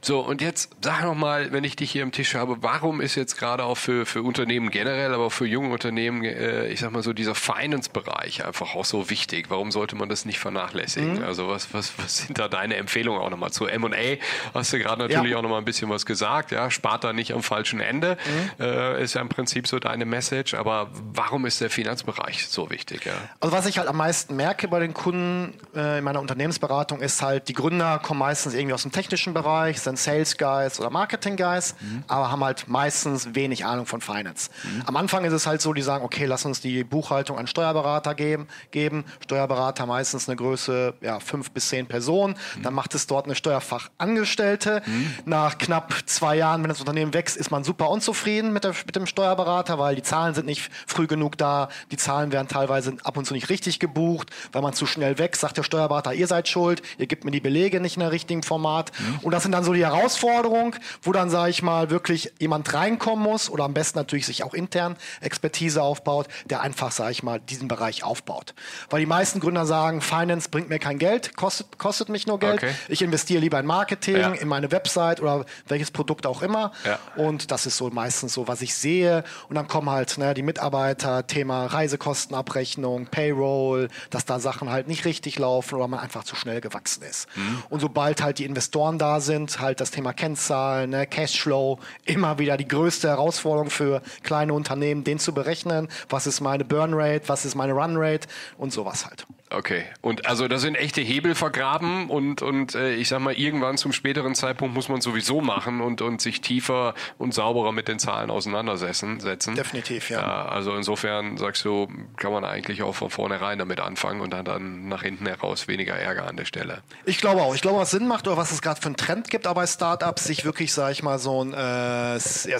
So, und jetzt sag noch mal, wenn ich dich hier am Tisch habe, warum ist jetzt gerade auch für, für Unternehmen generell, aber auch für junge Unternehmen, äh, ich sag mal so, dieser Finance-Bereich einfach auch so wichtig? Warum sollte man das nicht vernachlässigen? Also was, was, was sind da deine Empfehlungen auch nochmal zu M&A? Hast du gerade natürlich Ja. auch nochmal ein bisschen was gesagt, ja, spart da nicht am falschen Ende, äh, ist ja im Prinzip so deine Message, aber warum ist der Finanzbereich so wichtig? Ja? Also was ich halt am meisten merke bei den Kunden äh, in meiner Unternehmensberatung ist halt, die Gründer kommen meistens irgendwie aus dem technischen Bereich, sind Sales Guys oder Marketing Guys, aber haben halt meistens wenig Ahnung von Finance. Am Anfang ist es halt so, die sagen, okay, lass uns die Buchhaltung an Steuerberater geben, geben. Steuerberater meistens eine Größe, ja, fünf bis zehn Personen. Dann macht es dort eine Steuerfachangestellte. Nach knapp zwei Jahren, wenn das Unternehmen wächst, ist man super unzufrieden mit, der, mit dem Steuerberater, weil die Zahlen sind nicht früh genug da. Die Zahlen werden teilweise ab und zu nicht richtig gebucht, weil man zu schnell wächst, sagt der Steuerberater, ihr seid schuld, ihr gebt mir die Belege nicht in der richtigen Format. Und das sind dann so die Herausforderungen, wo dann, sage ich mal, wirklich jemand reinkommen muss oder am besten natürlich sich auch intern Expertise aufbaut, der einfach, sage ich mal, diesen Bereich aufbaut. Weil die meisten Gründer sagen, Finance bringt mir kein Geld, kostet, kostet mich nur Geld. Okay. Ich investiere lieber in Marketing, Ja. in meine Website oder welches Produkt auch immer. Ja. Und das ist so meistens so, was ich sehe. Und dann kommen halt ne, die Mitarbeiter, Thema Reisekostenabrechnung, Payroll, dass da Sachen halt nicht richtig laufen oder man einfach zu schnell gewachsen ist. Mhm. Und sobald halt die Investoren da sind, halt das Thema Kennzahlen, ne, Cashflow, immer wieder die größte Herausforderung für kleine Unternehmen, den zu berechnen. Was ist meine Burn Rate, was ist meine Run Rate und sowas halt. Okay. Und also da sind echte Hebel vergraben und, und äh, ich sag mal, irgendwann zum späteren Zeitpunkt muss man sowieso machen und, und sich tiefer und sauberer mit den Zahlen auseinandersetzen. Setzen. Definitiv, ja. Also insofern sagst du, kann man eigentlich auch von vornherein damit anfangen und dann, dann nach hinten heraus weniger Ärger an der Stelle. Ich glaube auch. Ich glaube, was Sinn macht oder was es gerade für einen Trend gibt, aber bei Startups, sich wirklich, sage ich mal, so ein äh, ja,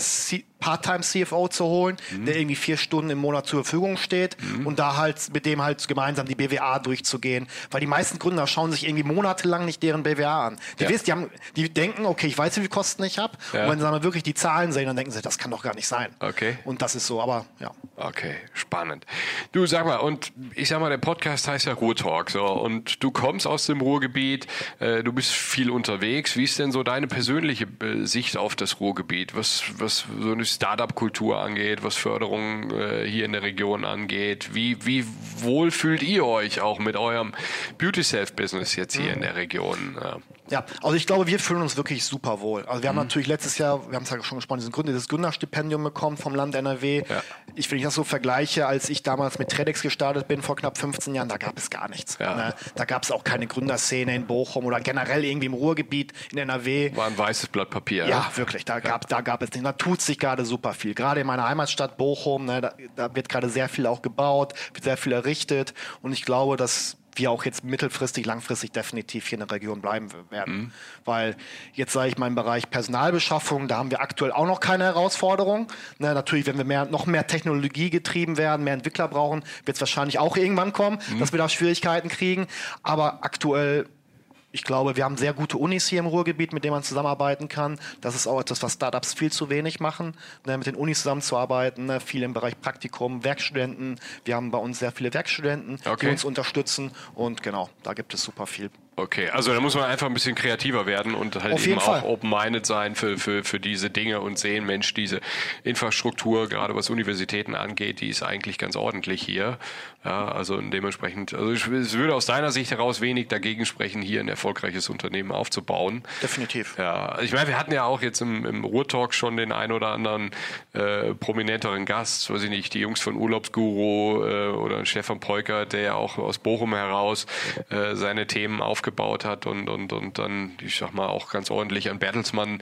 Part-Time-CFO zu holen, mhm. der irgendwie vier Stunden im Monat zur Verfügung steht mhm. und da halt mit dem halt gemeinsam die BWA durchzugehen. Weil die meisten Gründer schauen sich irgendwie monatelang nicht deren BWA an. Die, ja. wissen, die, haben, die denken, okay, ich weiß, wie viel Kosten ich habe. Ja. Und wenn sie dann wirklich die Zahlen sehen, dann denken sie, das kann doch gar nicht sein. Okay. Und das ist so, aber ja. Okay, spannend. Du sag mal, und ich sag mal, der Podcast heißt ja Ruhrtalk, so, und du kommst aus dem Ruhrgebiet, äh, du bist viel unterwegs. Wie ist denn so deine persönliche äh, Sicht auf das Ruhrgebiet? Was, was so eine Startup-Kultur angeht, was Förderung äh, hier in der Region angeht? Wie, wie wohl fühlt ihr euch auch mit eurem Beauty-Self-Business jetzt hier mhm. in der Region? Ja, also ich glaube, wir fühlen uns wirklich super wohl. Also wir haben mhm. natürlich letztes Jahr, wir haben es ja schon gesprochen, diesen Gründer, dieses Gründerstipendium bekommen vom Land NRW. Ja. Ich, wenn ich das so vergleiche, als ich damals mit TEDx gestartet bin vor knapp 15 Jahren, da gab es gar nichts. Ja. Ne? Da gab es auch keine Gründerszene in Bochum oder generell irgendwie im Ruhrgebiet in NRW. War ein weißes Blatt Papier. Ja, ja. wirklich. Da, ja. Gab, da gab es nicht. Da tut sich gerade super viel. Gerade in meiner Heimatstadt Bochum, ne, da, da wird gerade sehr viel auch gebaut, wird sehr viel errichtet. Und ich glaube, dass wir auch jetzt mittelfristig, langfristig definitiv hier in der Region bleiben werden. Mhm. Weil jetzt sage ich mal im Bereich Personalbeschaffung, da haben wir aktuell auch noch keine Herausforderung. Ne, natürlich, wenn wir mehr, noch mehr Technologie getrieben werden, mehr Entwickler brauchen, wird es wahrscheinlich auch irgendwann kommen, mhm. dass wir da Schwierigkeiten kriegen. Aber aktuell ich glaube, wir haben sehr gute Unis hier im Ruhrgebiet, mit denen man zusammenarbeiten kann. Das ist auch etwas, was Startups viel zu wenig machen, ne, mit den Unis zusammenzuarbeiten, ne, viel im Bereich Praktikum, Werkstudenten. Wir haben bei uns sehr viele Werkstudenten, okay. die uns unterstützen und genau, da gibt es super viel Okay, also da muss man einfach ein bisschen kreativer werden und halt eben auch open-minded sein für, für, für diese Dinge und sehen, Mensch, diese Infrastruktur, gerade was Universitäten angeht, die ist eigentlich ganz ordentlich hier. Ja, also dementsprechend, also ich, es würde aus deiner Sicht heraus wenig dagegen sprechen, hier ein erfolgreiches Unternehmen aufzubauen. Definitiv. Ja, ich meine, wir hatten ja auch jetzt im, im Ruhrtalk schon den ein oder anderen äh, prominenteren Gast, weiß ich nicht, die Jungs von Urlaubsguru äh, oder Stefan Peuker, der ja auch aus Bochum heraus äh, seine Themen aufgebaut aufgebaut hat und, und, und dann, ich sag mal, auch ganz ordentlich an Bertelsmann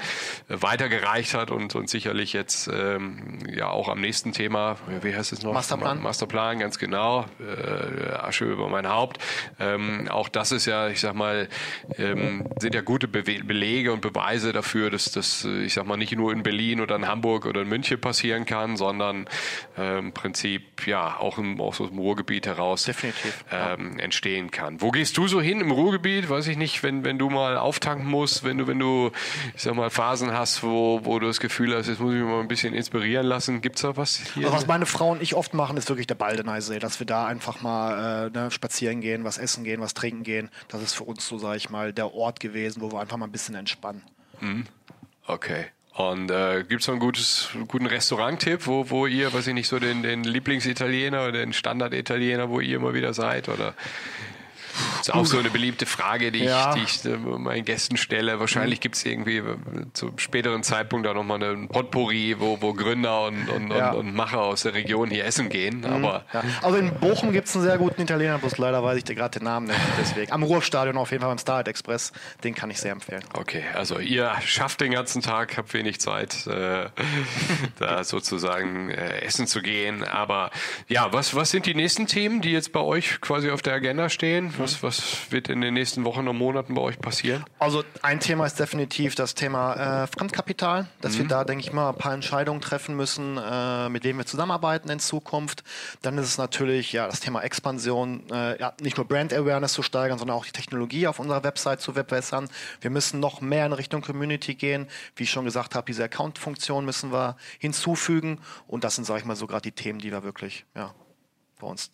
äh, weitergereicht hat und, und sicherlich jetzt ähm, ja auch am nächsten Thema, wie heißt es noch? Masterplan. Masterplan, ganz genau. Äh, Asche über mein Haupt. Ähm, auch das ist ja, ich sag mal, ähm, sind ja gute Be Belege und Beweise dafür, dass das, äh, ich sag mal, nicht nur in Berlin oder in Hamburg oder in München passieren kann, sondern äh, im Prinzip ja auch, im, auch so im Ruhrgebiet heraus Definitiv, ähm, ja. entstehen kann. Wo gehst du so hin im Ruhrgebiet? Ruhrgebiet, weiß ich nicht, wenn, wenn du mal auftanken musst, wenn du, wenn du, ich sag mal, Phasen hast, wo, wo du das Gefühl hast, jetzt muss ich mich mal ein bisschen inspirieren lassen. Gibt's da was hier? Also was meine Frau und ich oft machen, ist wirklich der Baldeneysee, dass wir da einfach mal äh, ne, spazieren gehen, was essen gehen, was trinken gehen. Das ist für uns so, sage ich mal, der Ort gewesen, wo wir einfach mal ein bisschen entspannen. Mhm. Okay. Und äh, gibt es noch einen gutes, guten Restaurant-Tipp, wo, wo ihr, weiß ich nicht, so den, den Lieblingsitaliener oder den Standard-Italiener, wo ihr immer wieder seid? Oder das ist auch so eine beliebte Frage, die ja. ich, die ich äh, meinen Gästen stelle. Wahrscheinlich gibt es irgendwie äh, zum späteren Zeitpunkt da nochmal einen Potpourri, wo, wo Gründer und, und, ja. und, und, Macher aus der Region hier essen gehen. Mhm. Aber ja. Also in Bochum gibt es einen sehr guten Italiener, bloß leider weiß ich dir gerade den Namen nicht. Deswegen. Am Ruhrstadion auf jeden Fall beim Starlight Express, den kann ich sehr empfehlen. Okay, also ihr schafft den ganzen Tag, habt wenig Zeit, äh, da sozusagen äh, essen zu gehen. Aber ja, was, was sind die nächsten Themen, die jetzt bei euch quasi auf der Agenda stehen? Was, was wird in den nächsten Wochen und Monaten bei euch passieren? Also ein Thema ist definitiv das Thema äh, Fremdkapital, dass mhm. wir da, denke ich mal, ein paar Entscheidungen treffen müssen, äh, mit denen wir zusammenarbeiten in Zukunft. Dann ist es natürlich ja das Thema Expansion, äh, ja, nicht nur Brand Awareness zu steigern, sondern auch die Technologie auf unserer Website zu verbessern. Wir müssen noch mehr in Richtung Community gehen. Wie ich schon gesagt habe, diese Account-Funktion müssen wir hinzufügen. Und das sind, sage ich mal, so gerade die Themen, die wir wirklich ja, bei uns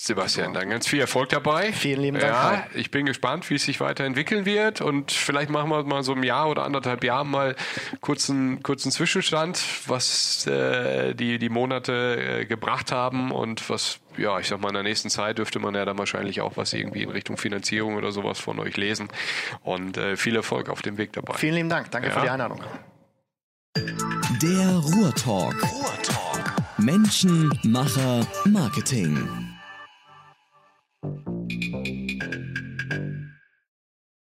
Sebastian, dann ganz viel Erfolg dabei. Vielen lieben Dank. Ja, ich bin gespannt, wie es sich weiterentwickeln wird und vielleicht machen wir mal so im Jahr oder anderthalb Jahren mal kurzen kurzen Zwischenstand, was äh, die die Monate äh, gebracht haben und was ja, ich sag mal in der nächsten Zeit dürfte man ja dann wahrscheinlich auch was irgendwie in Richtung Finanzierung oder sowas von euch lesen und äh, viel Erfolg auf dem Weg dabei. Vielen lieben Dank. Danke ja. für die Einladung. Der Ruhrtalk. Ruhrtalk. Menschen, Macher, Marketing. Thank you.